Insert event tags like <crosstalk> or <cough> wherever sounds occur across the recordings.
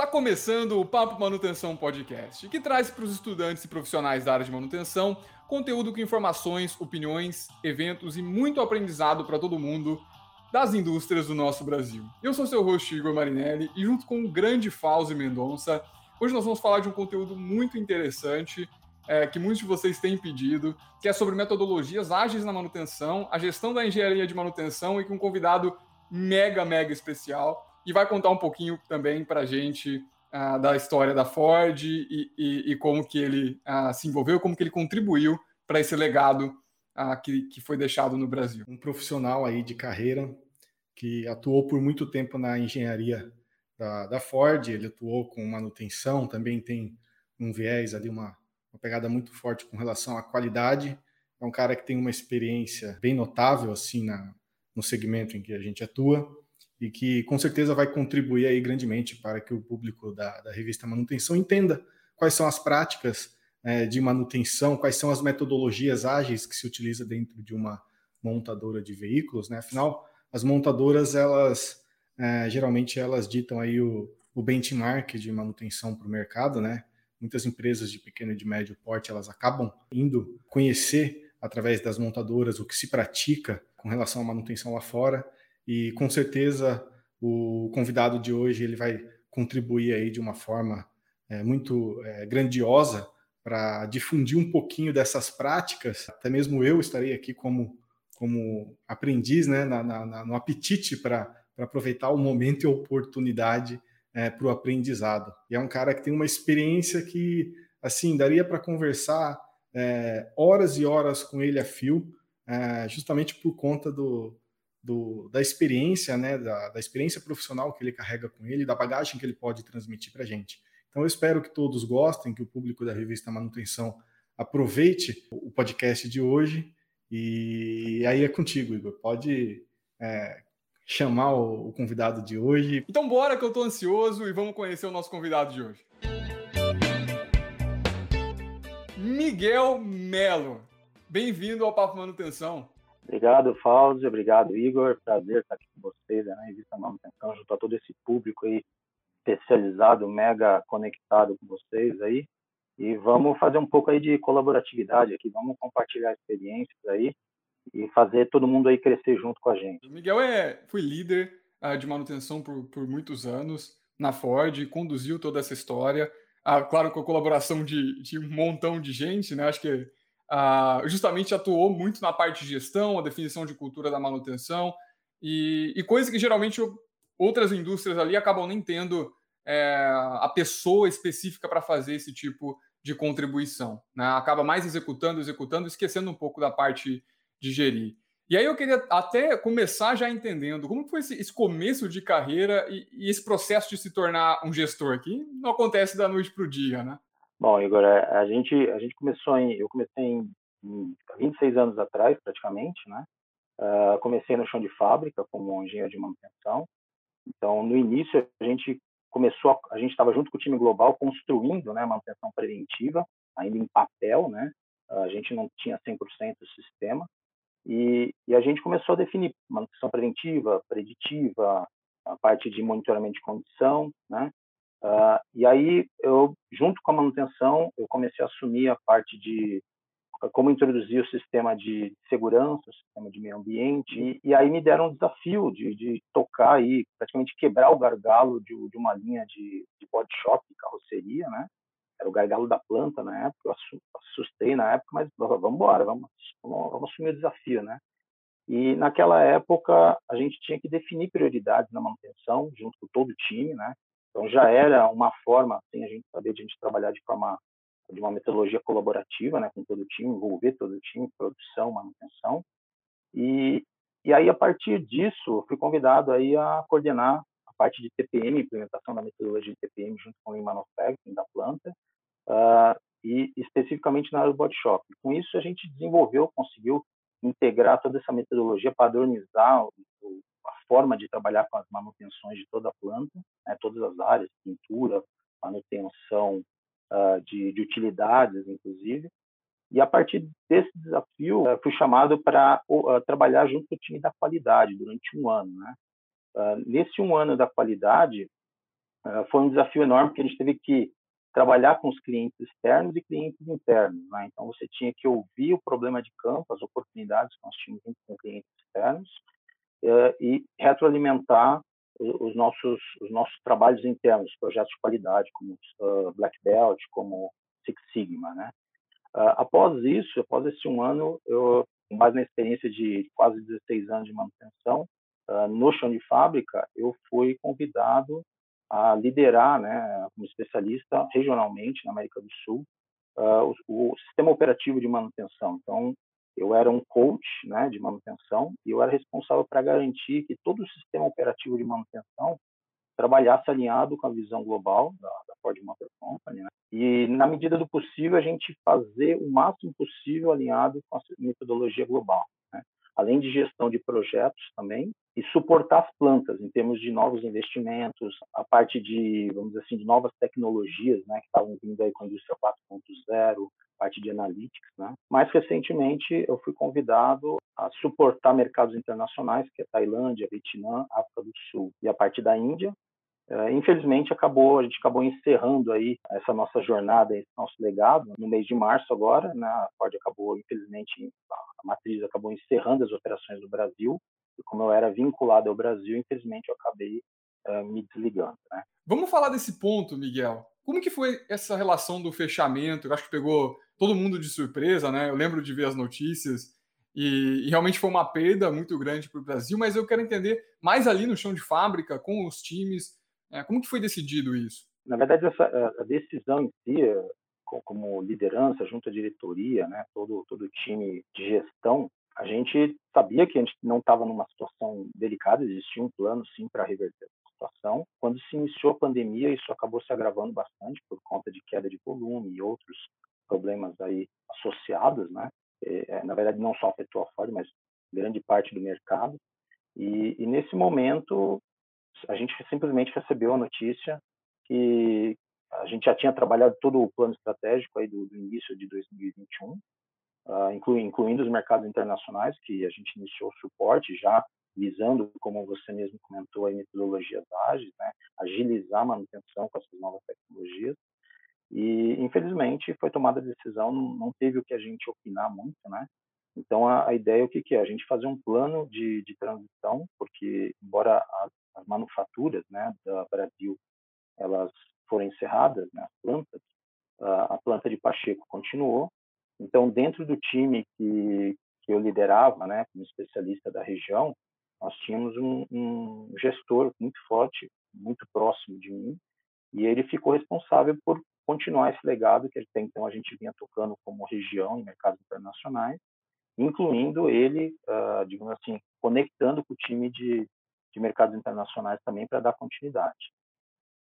Está começando o Papo Manutenção Podcast, que traz para os estudantes e profissionais da área de manutenção conteúdo com informações, opiniões, eventos e muito aprendizado para todo mundo das indústrias do nosso Brasil. Eu sou seu host Igor Marinelli e junto com o grande Fauzi Mendonça, hoje nós vamos falar de um conteúdo muito interessante é, que muitos de vocês têm pedido, que é sobre metodologias ágeis na manutenção, a gestão da engenharia de manutenção e com um convidado mega, mega especial e vai contar um pouquinho também para a gente uh, da história da Ford e, e, e como que ele uh, se envolveu, como que ele contribuiu para esse legado uh, que, que foi deixado no Brasil. Um profissional aí de carreira que atuou por muito tempo na engenharia da, da Ford, ele atuou com manutenção, também tem um viés ali, uma, uma pegada muito forte com relação à qualidade. É um cara que tem uma experiência bem notável assim na, no segmento em que a gente atua e que com certeza vai contribuir aí grandemente para que o público da, da revista Manutenção entenda quais são as práticas é, de manutenção, quais são as metodologias ágeis que se utiliza dentro de uma montadora de veículos, né? Afinal, as montadoras elas é, geralmente elas ditam aí o, o benchmark de manutenção para o mercado, né? Muitas empresas de pequeno e de médio porte elas acabam indo conhecer através das montadoras o que se pratica com relação à manutenção lá fora e com certeza o convidado de hoje ele vai contribuir aí de uma forma é, muito é, grandiosa para difundir um pouquinho dessas práticas. Até mesmo eu estarei aqui como, como aprendiz, né, na, na, no apetite para aproveitar o momento e a oportunidade é, para o aprendizado. E é um cara que tem uma experiência que, assim, daria para conversar é, horas e horas com ele a fio, é, justamente por conta do, do, da experiência, né, da, da, experiência profissional que ele carrega com ele, da bagagem que ele pode transmitir para a gente. Então, eu espero que todos gostem, que o público da revista Manutenção aproveite o podcast de hoje. E aí é contigo, Igor. Pode é, chamar o, o convidado de hoje. Então, bora que eu estou ansioso e vamos conhecer o nosso convidado de hoje. Miguel Melo. Bem-vindo ao Papo Manutenção. Obrigado, Fauzi. Obrigado, Igor. Prazer estar aqui com vocês né, na revista Manutenção, junto a todo esse público aí especializado, mega conectado com vocês aí. E vamos fazer um pouco aí de colaboratividade aqui, vamos compartilhar experiências aí e fazer todo mundo aí crescer junto com a gente. O Miguel é, foi líder uh, de manutenção por, por muitos anos na Ford, conduziu toda essa história, uh, claro, com a colaboração de, de um montão de gente, né? Acho que uh, justamente atuou muito na parte de gestão, a definição de cultura da manutenção e, e coisa que geralmente outras indústrias ali acabam nem tendo é, a pessoa específica para fazer esse tipo de contribuição. Né? Acaba mais executando, executando, esquecendo um pouco da parte de gerir. E aí eu queria até começar já entendendo como foi esse, esse começo de carreira e, e, esse processo de se tornar um gestor aqui. Não acontece da noite para o dia, né? Bom, Igor, a gente, a gente começou em, eu comecei em, em 26 anos atrás, praticamente, né? Uh, comecei no chão de fábrica como engenheiro de manutenção. Então, no início, a gente começou, a, a gente estava junto com o time global construindo, né, manutenção preventiva, ainda em papel, né? Uh, a gente não tinha 100% do sistema. E, e, a gente começou a definir manutenção preventiva, preditiva, a parte de monitoramento de condição, né? Uh, e aí, eu, junto com a manutenção, eu comecei a assumir a parte de como introduzir o sistema de segurança, o sistema de meio ambiente, e, e aí me deram um desafio de, de, tocar aí, praticamente quebrar o gargalo de, de uma linha de, de body shop, carroceria, né? Era o gargalo da planta na época, eu assustei na época, mas vamos embora, vamos, vamos, vamos assumir o desafio, né? E naquela época a gente tinha que definir prioridades na manutenção, junto com todo o time, né? Então já era uma forma, assim, a gente saber de a gente trabalhar de forma de uma metodologia colaborativa, né, com todo o time, envolver todo o time, produção, manutenção. E e aí a partir disso, fui convidado aí a coordenar a parte de TPM, implementação da metodologia de TPM junto com o Lean Manufacturing da planta, uh, e especificamente na área do body shop. Com isso a gente desenvolveu, conseguiu integrar toda essa metodologia, padronizar o, a forma de trabalhar com as manutenções de toda a planta, né, todas as áreas, pintura, manutenção uh, de, de, utilidades, inclusive. E a partir desse desafio, uh, fui chamado para uh, trabalhar junto com o time da qualidade durante um ano. Né? nesse um ano da qualidade, foi um desafio enorme, porque a gente teve que trabalhar com os clientes externos e clientes internos. Né? Então, você tinha que ouvir o problema de campo, as oportunidades que nós tínhamos com clientes externos e retroalimentar os nossos os nossos trabalhos internos, projetos de qualidade, como uh, Black Belt, como Six Sigma, né? Uh, após isso, após esse um ano, eu, com base na experiência de quase 16 anos de manutenção, uh, no chão de fábrica, eu fui convidado a liderar, né, como especialista regionalmente na América do Sul, o, o, sistema operativo de manutenção. Então, eu era um coach né, de manutenção e eu era responsável para garantir que todo o sistema operativo de manutenção trabalhasse alinhado com a visão global da, da Ford Motor Company, né? e na medida do possível a gente fazer o máximo possível alinhado com a metodologia global, né? além de gestão de projetos também e suportar as plantas em termos de novos investimentos, a parte de vamos dizer assim de novas tecnologias, né, que estavam vindo aí com a indústria 4.0, parte de analytics, né? Mais recentemente eu fui convidado a suportar mercados internacionais, que é Tailândia, Vietnã, África do Sul e a parte da Índia, é, infelizmente acabou a gente acabou encerrando aí essa nossa jornada esse nosso legado no mês de março agora né? A Ford acabou infelizmente a matriz acabou encerrando as operações do Brasil. E como eu era vinculado ao Brasil infelizmente eu acabei uh, me desligando né? vamos falar desse ponto Miguel. Como que foi essa relação do fechamento? Eu acho que pegou todo mundo de surpresa né eu lembro de ver as notícias e, e, realmente foi uma perda muito grande para o Brasil, mas eu quero entender mais ali no chão de fábrica, com os times, é, como que foi decidido isso? Na verdade, essa, a decisão em si, como liderança, junto à diretoria, né, todo, todo time de gestão, a gente sabia que a gente não estava numa situação delicada, existia um plano, sim, para reverter a situação. Quando se iniciou a pandemia, isso acabou se agravando bastante por conta de queda de volume e outros problemas aí associados, né? É, na verdade, não só afetou a Ford, mas grande parte do mercado. E, e nesse momento, a gente simplesmente recebeu a notícia que a gente já tinha trabalhado todo o plano estratégico aí do, do início de 2021, uh, inclu, incluindo os mercados internacionais, que a gente iniciou o suporte já visando, como você mesmo comentou, a metodologias ágeis, né, agilizar a manutenção com essas novas tecnologias. E, infelizmente, foi tomada a decisão, não, teve o que a gente opinar muito, né? Então, a, a ideia é o que, que é? A gente fazer um plano de, de transição, porque, embora as, as manufaturas né, da Brasil elas foram encerradas, né, as plantas, a, a planta de Pacheco continuou. Então, dentro do time que, que eu liderava, né, como especialista da região, nós tínhamos um, um gestor muito forte, muito próximo de mim, e ele ficou responsável por continuar esse legado que até então a gente vinha tocando como região em mercados internacionais, incluindo ele, uh, digamos assim, conectando com o time de, de mercados internacionais também para dar continuidade.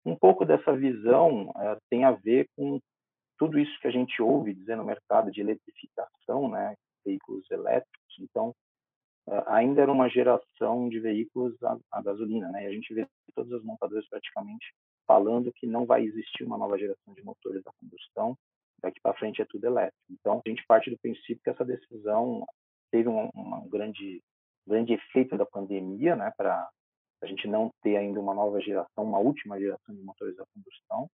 Um pouco dessa visão uh, tem a ver com tudo isso que a gente ouve dizer no mercado de eletrificação, né, veículos elétricos. Então, uh, ainda era uma geração de veículos a, a gasolina, né? E a gente vê todas as montadoras praticamente falando que não vai existir uma nova geração de motores a combustão, daqui para frente é tudo elétrico. Então, a gente parte do princípio que essa decisão teve um, um grande, grande efeito da pandemia, né, para a gente não ter ainda uma nova geração, uma última geração de motores a combustão,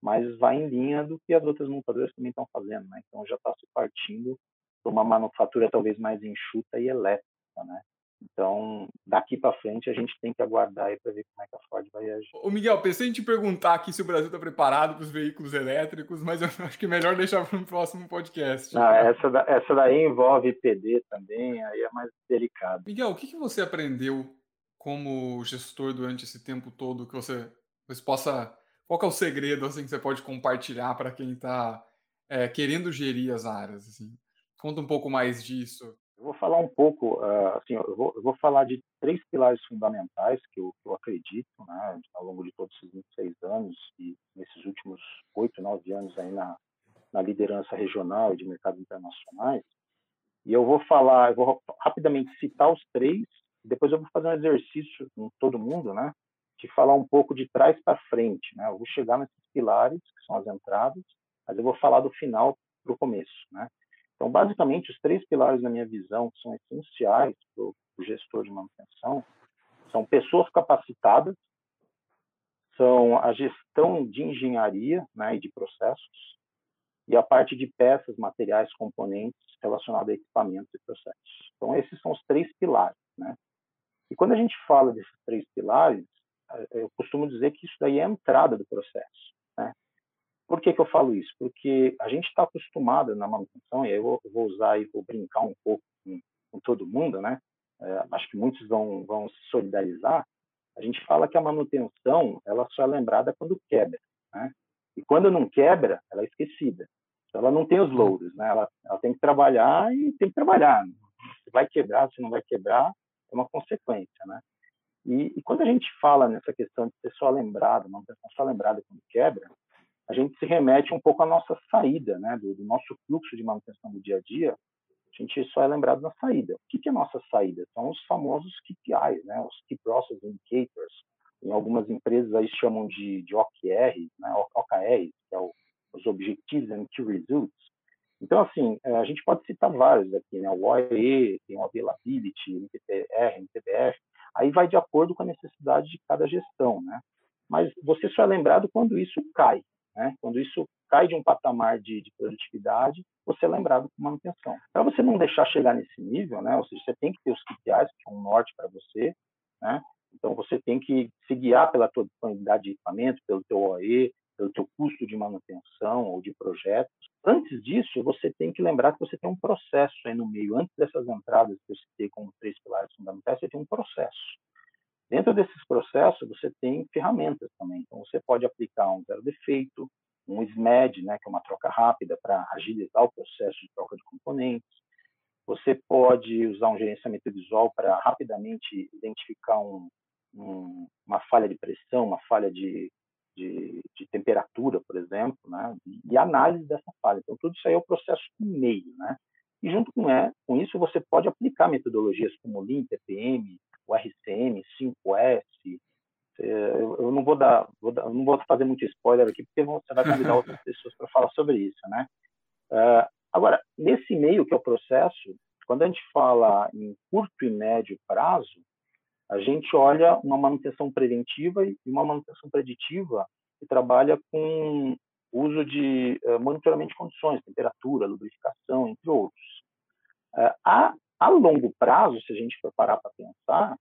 mas vai em linha do que as outras montadoras também estão fazendo, né? Então já está se partindo para uma manufatura talvez mais enxuta e elétrica, né? Então, daqui para frente, a gente tem que aguardar para ver como é que a Ford vai agir. Ô Miguel, pensei em te perguntar aqui se o Brasil está preparado para os veículos elétricos, mas eu <laughs> acho que é melhor deixar para um próximo podcast. Ah, essa, da, essa daí envolve PD também, aí é mais delicado. Miguel, o que, que você aprendeu como gestor durante esse tempo todo que você, você possa... Qual é o segredo assim, que você pode compartilhar para quem está é, querendo gerir as áreas? Assim? Conta um pouco mais disso. Eu vou falar um pouco, uh, assim, eu vou, eu vou, falar de três pilares fundamentais que eu, que eu, acredito, né, ao longo de todos esses 26 anos e nesses últimos oito, nove anos aí na, na liderança regional e de mercados internacionais. E eu vou falar, eu vou rapidamente citar os três, depois eu vou fazer um exercício com todo mundo, né, de falar um pouco de trás para frente, né. Eu vou chegar nesses pilares que são as entradas, mas eu vou falar do final para o começo, né. Então, basicamente, os três pilares na minha visão que são essenciais para o gestor de manutenção são pessoas capacitadas, são a gestão de engenharia né, e de processos e a parte de peças, materiais, componentes relacionados a equipamentos e processos. Então, esses são os três pilares. Né? E quando a gente fala desses três pilares, eu costumo dizer que isso daí é a entrada do processo. Né? Por que, que eu falo isso? Porque a gente está acostumado na manutenção, e eu vou usar e vou brincar um pouco com, com todo mundo, né? É, acho que muitos vão, vão se solidarizar. A gente fala que a manutenção ela só é lembrada quando quebra, né? E quando não quebra, ela é esquecida. Ela não tem os louros, né? Ela, ela tem que trabalhar e tem que trabalhar. Se vai quebrar, se não vai quebrar, é uma consequência, né? E, e, quando a gente fala nessa questão de ser só lembrado, manutenção só lembrada quando quebra, a gente se remete um pouco à nossa saída, né, do, do, nosso fluxo de manutenção do dia a dia. A gente só é lembrado na saída. O que, que é nossa saída? São os famosos KPIs, né, os Key Process Indicators. Em algumas empresas aí chamam de, de OKR, né, OKR, que é o, os Objectives and Key Results. Então, assim, é, a gente pode citar vários aqui, né? O OE, tem o Availability, MTBR, MTBR. Aí vai de acordo com a necessidade de cada gestão, né? Mas você só é lembrado quando isso cai, né? Quando isso cai de um patamar de, de produtividade, você é lembrado com manutenção. Para você não deixar chegar nesse nível, né? ou seja, você tem que ter os KPIs, que é um norte para você, né? Então, você tem que se guiar pela tua disponibilidade de equipamento, pelo teu OE, pelo teu custo de manutenção ou de projetos. Antes disso, você tem que lembrar que você tem um processo aí no meio. Antes dessas entradas que eu citei como três pilares fundamentais, você tem um processo. Dentro desses processos, você tem ferramentas também. Então, você pode aplicar um zero defeito, um SMED, né, que é uma troca rápida para agilizar o processo de troca de componentes. Você pode usar um gerenciamento visual para rapidamente identificar um, um, uma falha de pressão, uma falha de, de, de, temperatura, por exemplo, né, e análise dessa falha. Então, tudo isso aí é o processo no meio. Né? E junto com, é, com isso, você pode aplicar metodologias como Lean, TPM, o RCM, 5S. Eu, eu não vou dar, vou dar, não vou fazer muito spoiler aqui, porque você vai convidar <laughs> outras pessoas para falar sobre isso, né? Uh, agora, nesse meio que é o processo, quando a gente fala em curto e médio prazo, a gente olha uma manutenção preventiva e uma manutenção preditiva que trabalha com uso de uh, monitoramento de condições, temperatura, lubrificação, entre outros. A a longo prazo, se a gente for parar para pensar,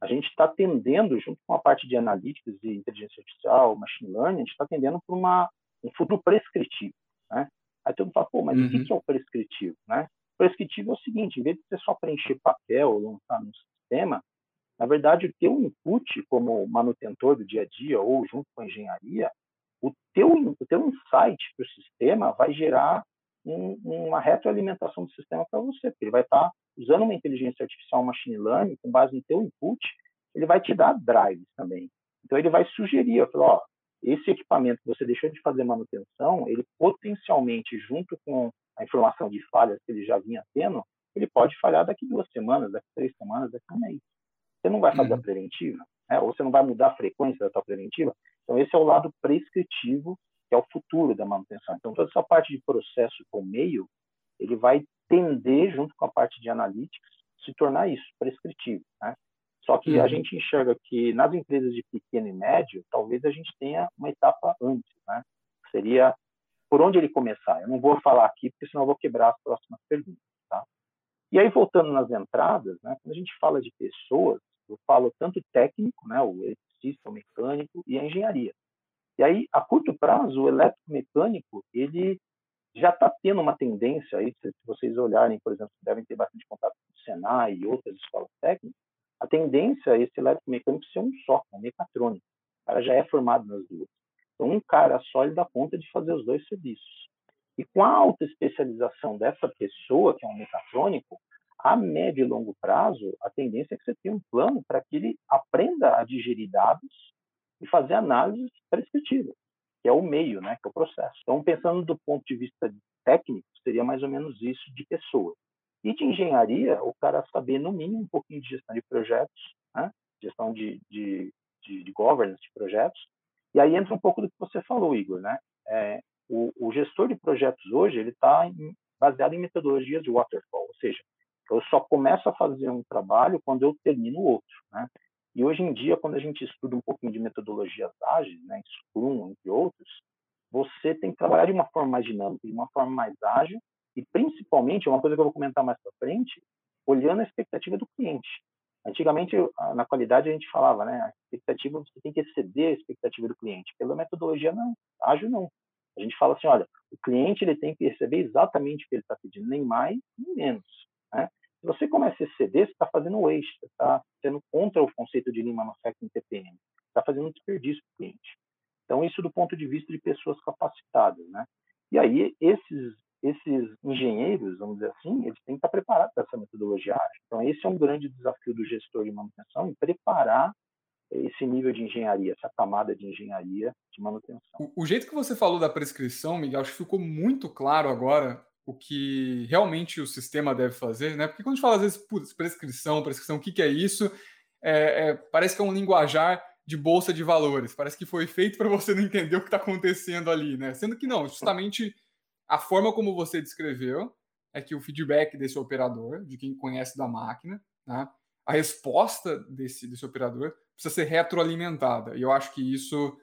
a gente está tendendo, junto com a parte de analíticas e inteligência artificial, machine learning, a gente está tendendo para uma, um futuro prescritivo. Né? Aí todo mundo fala, pô, mas uhum. o que é o prescritivo? Né? O prescritivo é o seguinte, em vez de você só preencher papel ou lançar no sistema, na verdade, o teu input como manutentor do dia a dia ou junto com a engenharia, o teu, o teu insight para o sistema vai gerar um, uma retroalimentação do sistema para você, porque ele vai estar tá usando uma inteligência artificial, machine learning, com base no teu input, ele vai te dar drives também. Então ele vai sugerir, falo, ó, esse equipamento que você deixou de fazer manutenção, ele potencialmente, junto com a informação de falhas que ele já vinha tendo, ele pode falhar daqui duas semanas, daqui três semanas, daqui um mês. Você não vai fazer uhum. a preventiva, né? ou você não vai mudar a frequência da sua preventiva. Então esse é o lado prescritivo, que é o futuro da manutenção. Então toda essa parte de processo com meio, ele vai tender, junto com a parte de analytics, se tornar isso, prescritivo. Né? Só que uhum. a gente enxerga que nas empresas de pequeno e médio, talvez a gente tenha uma etapa antes, né? Seria por onde ele começar. Eu não vou falar aqui, porque senão eu vou quebrar as próximas perguntas, tá? E aí, voltando nas entradas, né? Quando a gente fala de pessoas, eu falo tanto técnico, né? O eletricista, o mecânico e a engenharia. E aí, a curto prazo, o eletromecânico, ele já está tendo uma tendência aí, se vocês olharem, por exemplo, devem ter bastante contato com o Senai e outras escolas técnicas, a tendência é esse eletromecânico ser um só, um mecatrônico. O cara já é formado nas duas. Então, um cara só ele dá conta de fazer os dois serviços. E com a alta especialização dessa pessoa, que é um mecatrônico, a médio e longo prazo, a tendência é que você tenha um plano para que ele aprenda a digerir dados e fazer análises prescritivas que é o meio, né, que é o processo. Então, pensando do ponto de vista técnico, seria mais ou menos isso de pessoa. E de engenharia, o cara saber, no mínimo, um pouquinho de gestão de projetos, né, gestão de, de, de, de governance de projetos. E aí entra um pouco do que você falou, Igor. Né? É, o, o gestor de projetos hoje ele está baseado em metodologias de waterfall, ou seja, eu só começo a fazer um trabalho quando eu termino o outro. Né? E hoje em dia, quando a gente estuda um pouquinho de metodologias ágeis, né, Scrum, entre outros, você tem que trabalhar de uma forma mais dinâmica, de uma forma mais ágil, e principalmente, uma coisa que eu vou comentar mais para frente, olhando a expectativa do cliente. Antigamente, na qualidade, a gente falava, né, a expectativa, você tem que exceder a expectativa do cliente. Pela metodologia, não, ágil não. A gente fala assim, olha, o cliente ele tem que receber exatamente o que ele está pedindo, nem mais, nem menos. Né? Se você começa a exceder, você está fazendo waste, está sendo contra o conceito de Lean Manufacturing TPM, está fazendo um desperdício para o cliente. Então, isso do ponto de vista de pessoas capacitadas. Né? E aí, esses, esses engenheiros, vamos dizer assim, eles têm que estar preparados para essa metodologia ágil. Então, esse é um grande desafio do gestor de manutenção, em preparar esse nível de engenharia, essa camada de engenharia de manutenção. O, o, jeito que você falou da prescrição, Miguel, acho que ficou muito claro agora o que realmente o sistema deve fazer, né? Porque quando a gente fala às vezes, prescrição, prescrição, o que, que é isso? É, é, parece que é um linguajar de bolsa de valores, parece que foi feito para você não entender o que está acontecendo ali, né? Sendo que não, justamente a forma como você descreveu é que o feedback desse operador, de quem conhece da máquina, né? a resposta desse, desse operador precisa ser retroalimentada. E eu acho que isso,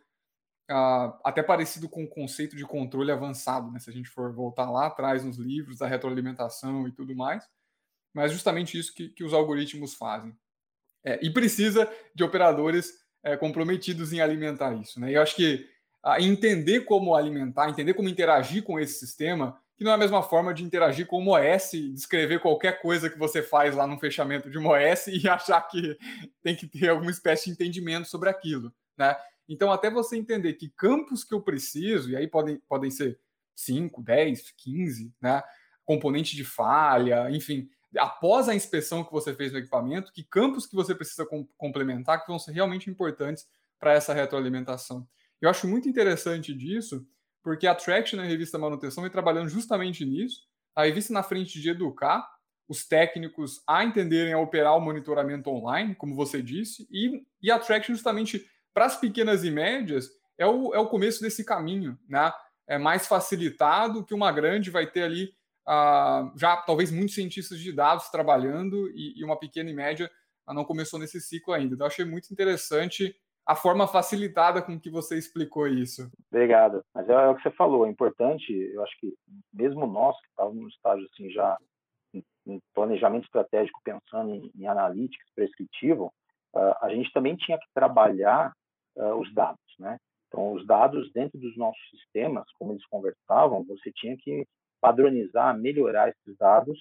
uh, até parecido com o conceito de controle avançado, né? se a gente for voltar lá atrás nos livros da retroalimentação e tudo mais, mas justamente isso que, que os algoritmos fazem. É, e precisa de operadores é, comprometidos em alimentar isso. Né? E eu acho que uh, entender como alimentar, entender como interagir com esse sistema que não é a mesma forma de interagir com o OS, descrever qualquer coisa que você faz lá no fechamento de um OS <laughs> e achar que tem que ter alguma espécie de entendimento sobre aquilo, né? Então, até você entender que campos que eu preciso, e aí podem, podem ser 5, 10, 15, né? Componente de falha, enfim, após a inspeção que você fez no equipamento, que campos que você precisa com, complementar que vão ser realmente importantes para essa retroalimentação. Eu acho muito interessante disso, porque a Traction, a revista Manutenção, vem trabalhando justamente nisso. A revista na frente de educar os técnicos a entenderem a operar o monitoramento online, como você disse, e, e a Traction justamente para as pequenas e médias é o, é o começo desse caminho, né? É mais facilitado que uma grande vai ter ali uh, já talvez muitos cientistas de dados trabalhando e, e uma pequena e média não começou nesse ciclo ainda. Então, achei muito interessante a forma facilitada com que você explicou isso. Obrigado. Mas é, é, o que você falou, é importante, eu acho que mesmo nós que estávamos no estágio assim já em planejamento estratégico pensando em, em analytics prescritivo, uh, a gente também tinha que trabalhar uh, os dados, né? Então, os dados dentro dos nossos sistemas, como eles conversavam, você tinha que padronizar, melhorar esses dados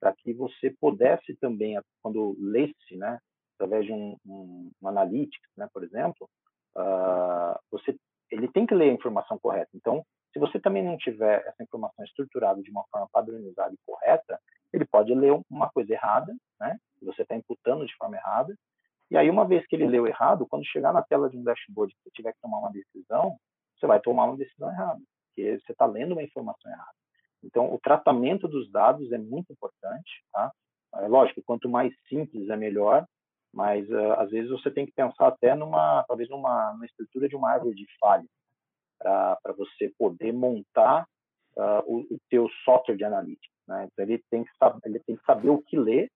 para que você pudesse também, quando lesse, né, através de um, um, um analytics, né, por exemplo, uh, você ele tem que ler a informação correta. Então, se você também não tiver essa informação estruturada de uma forma padronizada e correta, ele pode ler uma coisa errada, né? Você está imputando de forma errada. E aí, uma vez que ele leu errado, quando chegar na tela de um dashboard e você tiver que tomar uma decisão, você vai tomar uma decisão errada, porque você está lendo uma informação errada. Então, o tratamento dos dados é muito importante, tá? É lógico, quanto mais simples é melhor, mas uh, às vezes você tem que pensar até numa talvez numa, numa estrutura de uma árvore de falha para você poder montar uh, o, o teu software de analítica né? então ele tem que ele tem que saber o que ler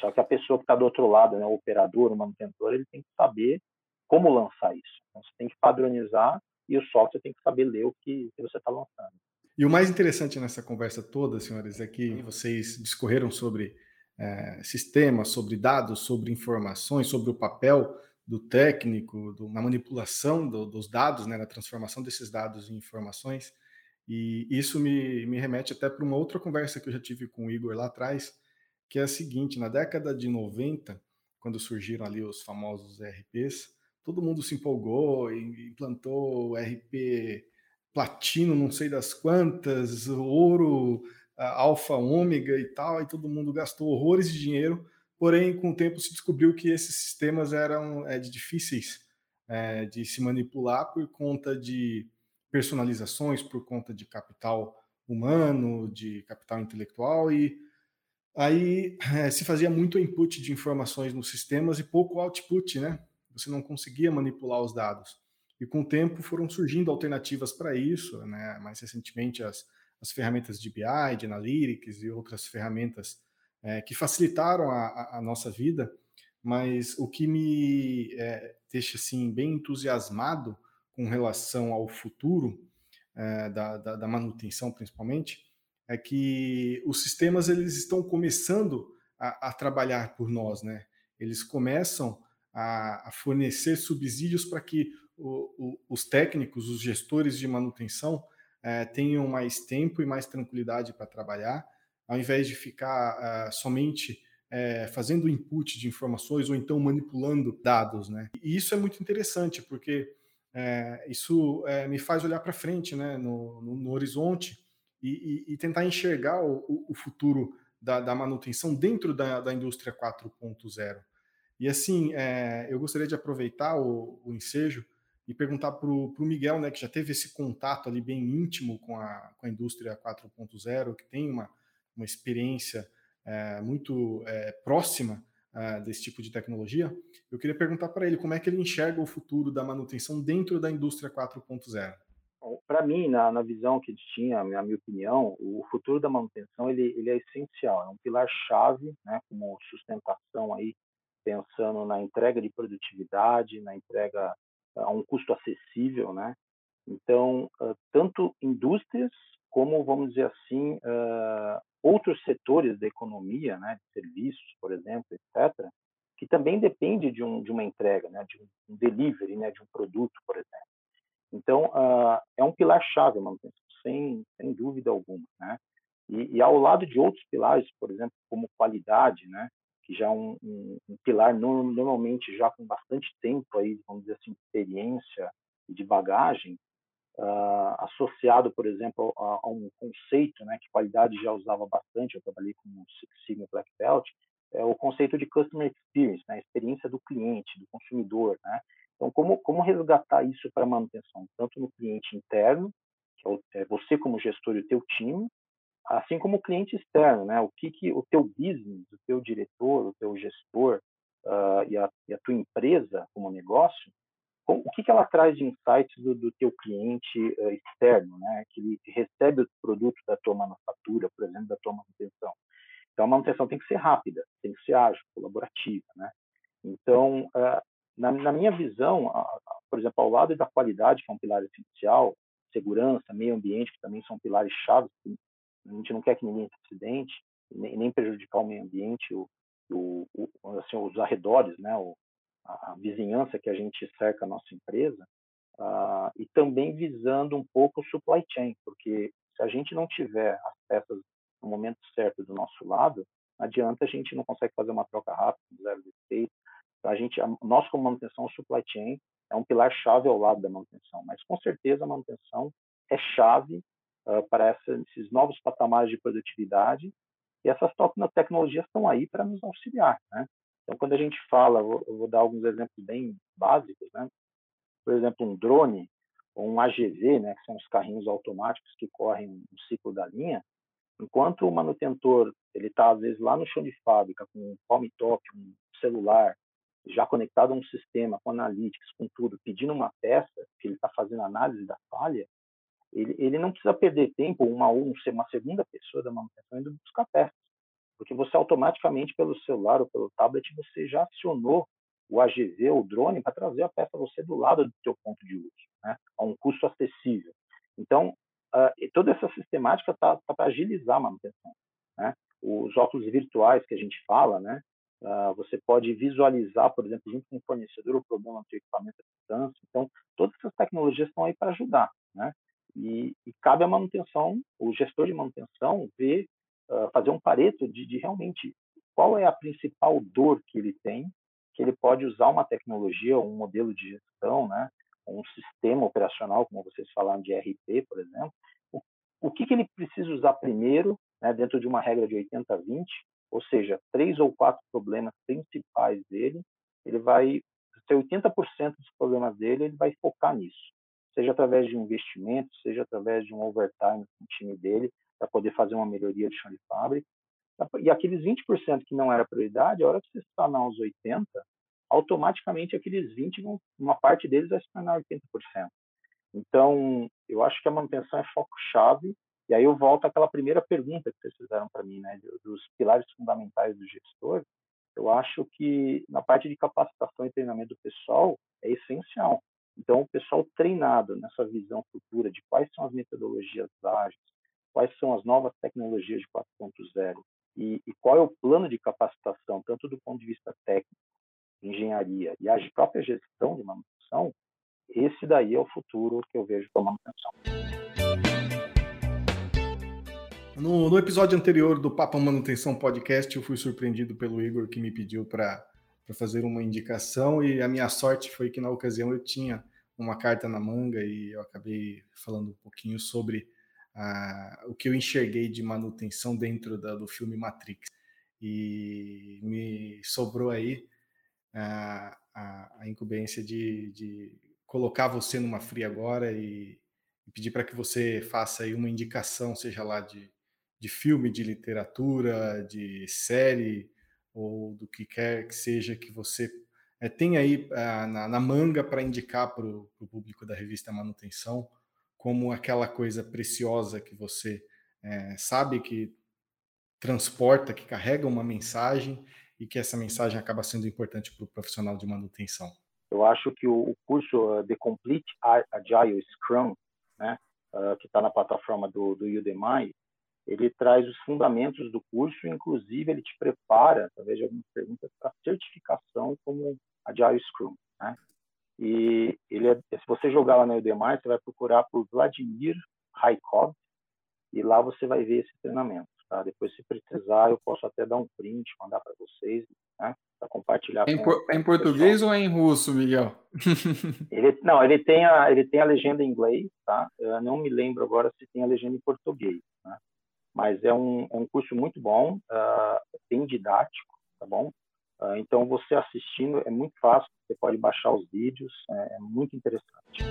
só que a pessoa que está do outro lado né o operador o manutentor ele tem que saber como lançar isso. Então, você tem que padronizar e o software tem que saber ler o que, que você está lançando. E o mais interessante nessa conversa toda senhores é que vocês discorreram sobre é, sistemas, sobre dados, sobre informações, sobre o papel do técnico, do, na manipulação do, dos dados, né, na transformação desses dados em informações. E isso me, me remete até para uma outra conversa que eu já tive com o Igor lá atrás, que é a seguinte: na década de 90, quando surgiram ali os famosos RPs, todo mundo se empolgou e implantou RP platino, não sei das quantas, ouro, alfa, ômega e tal, e todo mundo gastou horrores de dinheiro, porém, com o tempo se descobriu que esses sistemas eram é, difíceis é, de se manipular por conta de personalizações, por conta de capital humano, de capital intelectual, e aí é, se fazia muito input de informações nos sistemas e pouco output, né? Você não conseguia manipular os dados. E com o tempo foram surgindo alternativas para isso, né? Mais recentemente as as ferramentas de BI, de Analytics e outras ferramentas é, que facilitaram a, a, nossa vida, mas o que me é, deixa assim bem entusiasmado com relação ao futuro da, da, da, manutenção, principalmente, é que os sistemas eles estão começando a, a trabalhar por nós, né? Eles começam a, a fornecer subsídios para que o, o, os técnicos, os gestores de manutenção é, tenham mais tempo e mais tranquilidade para trabalhar, ao invés de ficar uh, somente é, fazendo input de informações ou então manipulando dados, né? E isso é muito interessante porque é, isso é, me faz olhar para frente, né, no, no, no horizonte e, e, e, tentar enxergar o, o futuro da, da, manutenção dentro da, da indústria 4.0. E assim, é, eu gostaria de aproveitar o, o ensejo e perguntar para o Miguel, né, que já teve esse contato ali bem íntimo com a, com a indústria 4.0, que tem uma, uma experiência é, muito é, próxima é, desse tipo de tecnologia, eu queria perguntar para ele como é que ele enxerga o futuro da manutenção dentro da indústria 4.0. Para mim, na, na, visão que tinha, na minha opinião, o futuro da manutenção ele, ele é essencial, é um pilar-chave, né, como sustentação aí, pensando na entrega de produtividade, na entrega a um custo acessível, né? Então, tanto indústrias como, vamos dizer assim, outros setores da economia, né, de serviços, por exemplo, etc., que também depende de, um, de uma entrega, né, de um delivery, né, de um produto, por exemplo. Então, é um pilar-chave a manutenção, sem, sem dúvida alguma, né? E, e, ao lado de outros pilares, por exemplo, como qualidade, né, que já é um, um, um pilar no, normalmente já com bastante tempo aí, vamos dizer assim, de experiência e de bagagem, uh, associado, por exemplo, a, a, um conceito, né, que qualidade já usava bastante, eu trabalhei com o Six Sigma Black Belt, é o conceito de customer experience, né, a experiência do cliente, do consumidor, né. Então, como como resgatar isso para manutenção, tanto no cliente interno, que é, é você como gestor e o teu time, assim como o cliente externo, né? O que, que o teu business, o teu diretor, o teu gestor uh, e, a, e, a, tua empresa como negócio, com, o que, que ela traz de insights do, do teu cliente uh, externo, né? Que ele recebe o produto da tua manufatura, por exemplo, da tua manutenção. Então, a manutenção tem que ser rápida, tem que ser ágil, colaborativa, né? Então, uh, na, na, minha visão, por exemplo, ao lado da qualidade, que é um pilar essencial, segurança, meio ambiente, que também são pilares chaves a gente não quer que ninguém se acidente, nem, nem prejudicar o meio ambiente, o, o, o, assim, os arredores, né, o, a, a, vizinhança que a gente cerca a nossa empresa, uh, e também visando um pouco o supply chain, porque se a gente não tiver as peças no momento certo do nosso lado, não adianta a gente não consegue fazer uma troca rápida, zero defeito. A gente, a, nós como manutenção, o supply chain é um pilar chave ao lado da manutenção, mas com certeza a manutenção é chave uh, para essa, esses novos patamares de produtividade. E essas tecnologias estão aí para nos auxiliar. Né? Então, quando a gente fala, eu vou dar alguns exemplos bem básicos, né? por exemplo, um drone ou um AGV, né, que são os carrinhos automáticos que correm o ciclo da linha, enquanto o manutentor ele está às vezes lá no chão de fábrica com um palm top, um celular já conectado a um sistema com analytics, com tudo, pedindo uma peça que ele está fazendo análise da falha, ele, ele não precisa perder tempo, uma, uma segunda pessoa da manutenção indo buscar peças, porque você automaticamente, pelo celular ou pelo tablet, você já acionou o AGV, o drone, para trazer a peça você do lado do teu ponto de uso, né? a um custo acessível. Então, uh, toda essa sistemática está tá para agilizar a manutenção. Né? Os óculos virtuais que a gente fala, né? Uh, você pode visualizar, por exemplo, junto com o fornecedor, o problema do equipamento à distância. Então, todas essas tecnologias estão aí para ajudar. Né? E, e, cabe à manutenção, o gestor de manutenção, ver, uh, fazer um pareto de, de, realmente qual é a principal dor que ele tem, que ele pode usar uma tecnologia, um modelo de gestão, né, um sistema operacional, como vocês falaram de RP, por exemplo, o, o que, que ele precisa usar primeiro, né, dentro de uma regra de 80-20, ou seja, três ou quatro problemas principais dele, ele vai ter 80% dos problemas dele, ele vai focar nisso seja através de um investimento, seja através de um overtime no time dele, para poder fazer uma melhoria de chão de fábrica. E aqueles 20% que não era prioridade, a hora que você se tornar os 80%, automaticamente aqueles 20%, vão, uma parte deles vai se tornar 80%. Então, eu acho que a manutenção é foco-chave, e aí eu volto àquela primeira pergunta que vocês fizeram para mim, né, dos pilares fundamentais do gestor, eu acho que na parte de capacitação e treinamento do pessoal é essencial. Então, o pessoal treinado nessa visão futura de quais são as metodologias ágeis, quais são as novas tecnologias de 4.0 e, e, qual é o plano de capacitação, tanto do ponto de vista técnico, engenharia e a própria gestão de manutenção, esse daí é o futuro que eu vejo para a manutenção. No, no, episódio anterior do Papo Manutenção Podcast, eu fui surpreendido pelo Igor que me pediu para fazer uma indicação e a minha sorte foi que na ocasião eu tinha uma carta na manga e eu acabei falando um pouquinho sobre o que eu enxerguei de manutenção dentro da, do filme Matrix. E me sobrou aí a, a, a incumbência de, de, colocar você numa fria agora e, e pedir para que você faça aí uma indicação, seja lá de, de filme, de literatura, de série ou do que quer que seja que você é, tem aí ah, na, na, manga para indicar para o público da revista Manutenção como aquela coisa preciosa que você é, sabe que transporta, que carrega uma mensagem e que essa mensagem acaba sendo importante para o profissional de manutenção? Eu acho que o, curso uh, The Complete Agile Scrum, né, que está na plataforma do, do Udemy, ele traz os fundamentos do curso, inclusive ele te prepara, através de algumas perguntas, para certificação como Agile Scrum. Né? E ele é, se você jogar lá no Udemy, você vai procurar por Vladimir Raikov e lá você vai ver esse treinamento. Tá? Depois, se precisar, eu posso até dar um print, mandar para vocês, né? para compartilhar. Em, por, em português ou em russo, Miguel? <laughs> ele, não, ele tem, a, ele tem a legenda em inglês, tá? Eu não me lembro agora se tem a legenda em português, né? Mas é um, é um curso muito bom, uh, bem didático, tá bom? Uh, então, você assistindo é muito fácil, você pode baixar os vídeos, é, é muito interessante.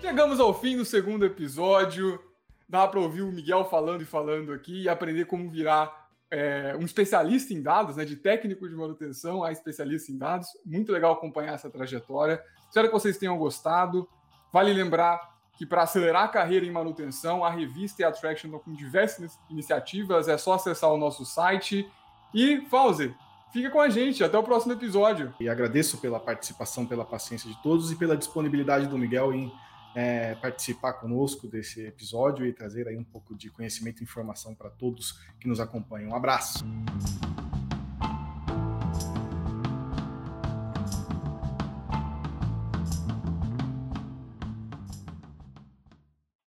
Chegamos ao fim do segundo episódio. Dá para ouvir o Miguel falando e falando aqui e aprender como virar é, um especialista em dados, né, de técnico de manutenção a especialista em dados. Muito legal acompanhar essa trajetória. Espero que vocês tenham gostado. Vale lembrar que para acelerar a carreira em manutenção, a revista e a Traction estão com diversas iniciativas. É só acessar o nosso site. E, Fauzi, fica com a gente. Até o próximo episódio. E agradeço pela participação, pela paciência de todos e pela disponibilidade do Miguel em é, participar conosco desse episódio e trazer aí um pouco de conhecimento e informação para todos que nos acompanham. Um abraço.